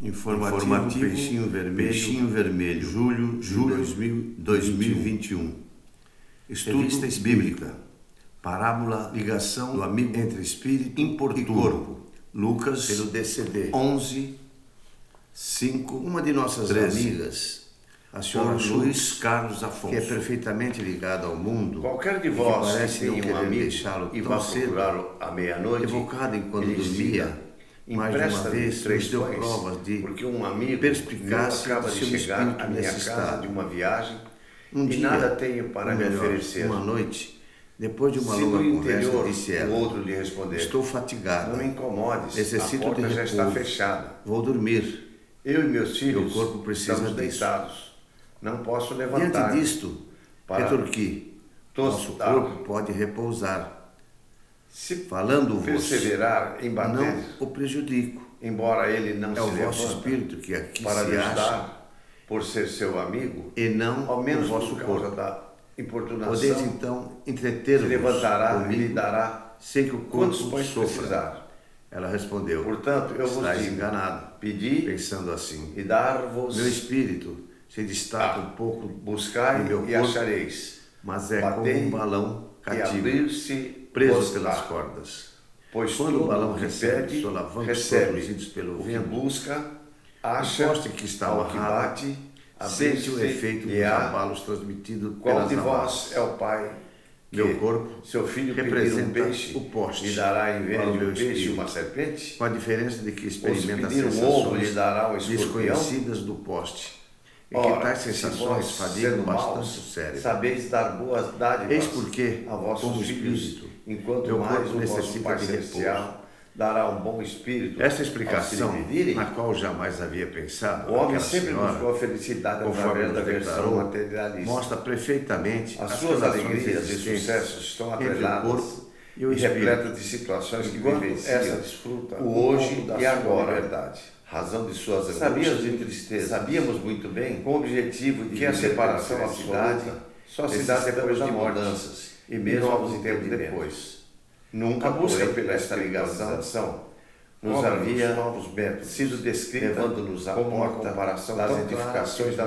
Informativo, Informativo Peixinho Vermelho, Peixinho Vermelho, julho, julho 2000, 2021. Estudo Revista Bíblica. Parábola, ligação do amigo entre espírito e corpo. Lucas, pelo DCD 11, 5. Uma de nossas 13. amigas, a senhora Luiz Carlos Afonso, que é perfeitamente ligada ao mundo. Qualquer de vós parece que um amigo deixá-lo e vá procurá-lo à meia-noite, evocado enquanto dormia, uma vez três deu provas de porque um amigo perspicácia acaba de chegar à minha casa estado. de uma viagem um e dia, nada tenho para me melhor, oferecer. Uma noite, depois de uma Se longa no conversa, interior disse o ela: outro lhe responder: Estou fatigada. Não me incomodes. Necessito a porta de já está fechada. Vou dormir. Eu e meus filhos Meu corpo precisa estamos disso. deitados. Não posso levantar. Diante disto, para retorqui: Nosso corpo pode repousar. Se Falando-vos, perseverar em bater, não o prejudico. embora ele não É se o vosso espírito que aqui para se acha por ser seu amigo, e não ao menos o vosso por causa corpo. da importunação, Podeis então entreter-vos levantará e lhe comigo dará sem que o corpo sofra. precisar. Ela respondeu: Portanto, eu vos digo, enganado, pedi pensando assim. e dar-vos, Meu espírito se destaca Ah. um pouco, buscai e meu e corpo, mas é Batei como um balão cativo, preso vos pelas cordas. Pois Quando o balão o que recebe recebe. produzidos pelo O que vento, busca, o acha, poste que está ao que bate, sente o efeito e dos abalos transmitidos Qual de vós é o pai Meu corpo seu filho pedir um representa peixe o poste lhe dará em vez o de um peixe espírito. uma serpente? Com a diferença de que experimenta pedir um ovo lhe sensações dará um escorpião? desconhecidas do poste. E que Ora, tais se sensações fadigam bastante o cérebro. Sabeis dar boas dádivas Eis porque, a vossos como filhos, espírito, enquanto meu mais corpo o necessita de repouso. Dará um bom espírito Esta aos explicação, que pedirem. na qual jamais havia pensado, O homem sempre senhora, buscou a felicidade através da versão materialista. mostra perfeitamente As as suas alegrias e sucessos estão atreladas corpo e repletas de situações que vivenciam desfruta o hoje da e agora, liberdade. razão de suas angústias e tristezas. sabíamos muito bem com o objetivo de que a separação felicidade, absoluta só se dá depois da de mudanças e mesmo novos algum tempo entendimentos. depois. Nunca A busca pela esta ligação nos havia novos métodos, sido descrita levando-nos à como uma comparação das edificações da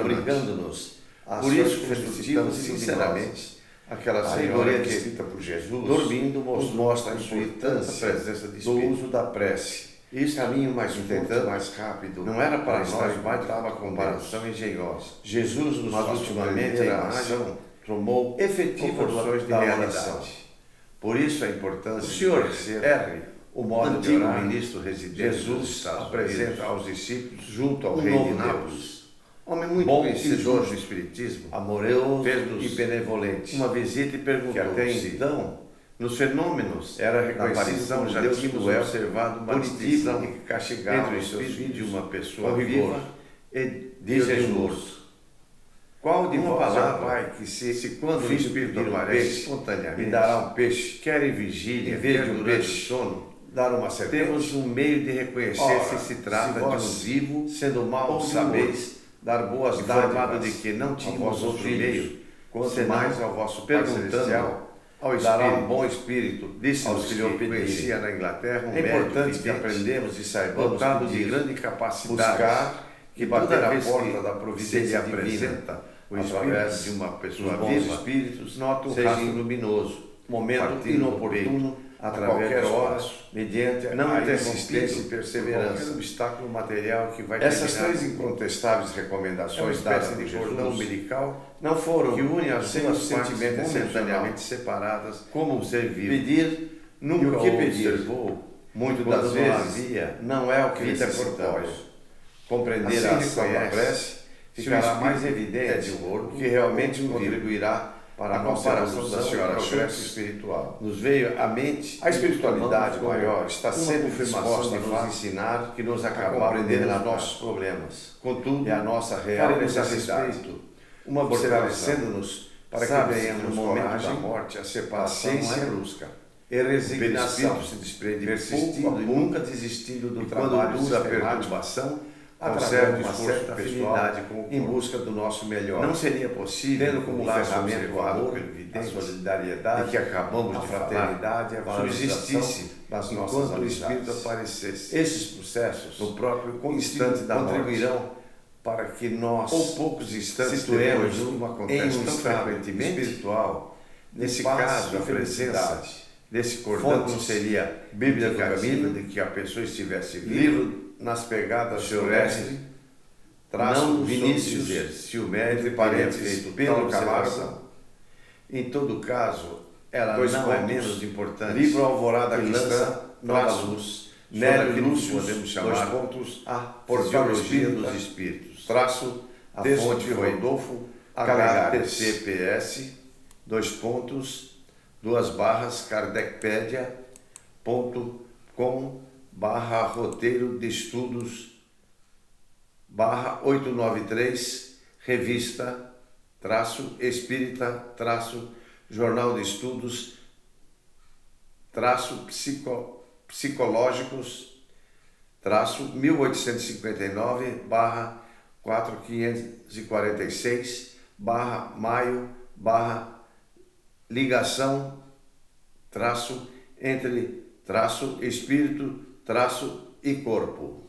obrigando-nos a Por isso, sinceramente sinceramente aquela senhora que, descrita por Jesus, dormindo, nos mostra a importância do uso da prece. Isso caminho mais curto, mais rápido. Não era para nós contato uma com comparação engenhosa. Jesus nos Mas ultimamente a a imagem imagem tomou efetiva proporções de oração. Por isso a importância O senhor de R., o modo de orar, ministro residente Jesus apresenta aos discípulos junto ao um rei de Deus, Nápoles, homem muito Bom conhecedor do Espiritismo, amoroso e benevolente, uma visita e perguntou que até então nos fenômenos era reconhecido como já Deus tínhamos cruel, observado uma distinção e que castigava entre os seus filhos de uma pessoa viva e de Jesus morto. Qual de Uma vós, palavra Pai, que se, se quando o Espírito aparece espontaneamente, lhe dará um peixe, quer em vigília, em vez de um peixe, sono, dar uma serpente? temos um meio de reconhecer Ora, se se trata se de um vós, vivo sendo mau, ou sabeis dar boas dádivas de que não tínhamos outro meio, quanto mais ao vosso perguntando ao dará um bom espírito, Disse-nos que que conhecia na Inglaterra um É importante que aprendemos e saibamos dotado de grande capacidade, buscar que bater a porta da se providência divina, apresenta o através espírito de uma pessoa viva, espíritos, nota um seja luminoso, momento inoportuno, peito, a através qualquer hora, mediante não a insistência e perseverança. qualquer obstáculo material que vai Essas três incontestáveis é recomendações dadas espécie por de cordão Jesus. Umbilical não foram que une as duas o partes sentimento momentaneamente separadas como um ser vivo. pedir nunca e o que pedir. observou, muito quando das não vezes, havia não é o que vida corpórea. Compreender Assim a ação da prece ficará mais é evidente de um que realmente contribuirá para a A comparação da senhora Schultz espiritual. nos veio à mente A espiritualidade maior está sempre disposta a nos ensinar que nos a acaba compreender aprendendo os os nossos problemas. Contudo, E a nossa real a necessidade, respeito uma fortalecendo-nos para que venhamos no momento da morte, a separação paciência é brusca. e O resignação, se desprende persistindo pouco a e nunca desistindo do e quando trabalho dura a perturbação, conserve uma certa pessoal afinidade com o em busca do nosso melhor. Não seria possível, tendo como ferramenta o amor, a solidariedade, de que acabamos a de fraternidade, a falar, subsistisse das nossas o amizades. Espírito aparecesse. Esses processos, no próprio instante da morte, contribuirão para que nós ou poucos instantes situemos depois, como em um estado espiritual, nesse caso, e a presença. Desse cordão não seria Bíblia caminho, de que a pessoa estivesse viva, livro nas pegadas Seu mestre, traço Vinícius, dizer se o médico entre teria parênteses, feito Camargo, observação. em todo caso, ela Dois não é pontos. menos importante. Livro Alvorada Cristã, nova traço, luz. Nélio Lúcio, podemos dois chamar, pontos, a Espírita, dos Espíritos. traço, A fonte Rodolfo. HTTPS, dois pontos, duas barras, kardecpedia.com barra roteiro de estudos barra 893, revista, traço, espírita, traço, jornal de estudos, traço, psico, psicológicos, traço, 1859, barra 4546, barra maio, barra ligação, traço, entre traço, espírito, traço e corpo.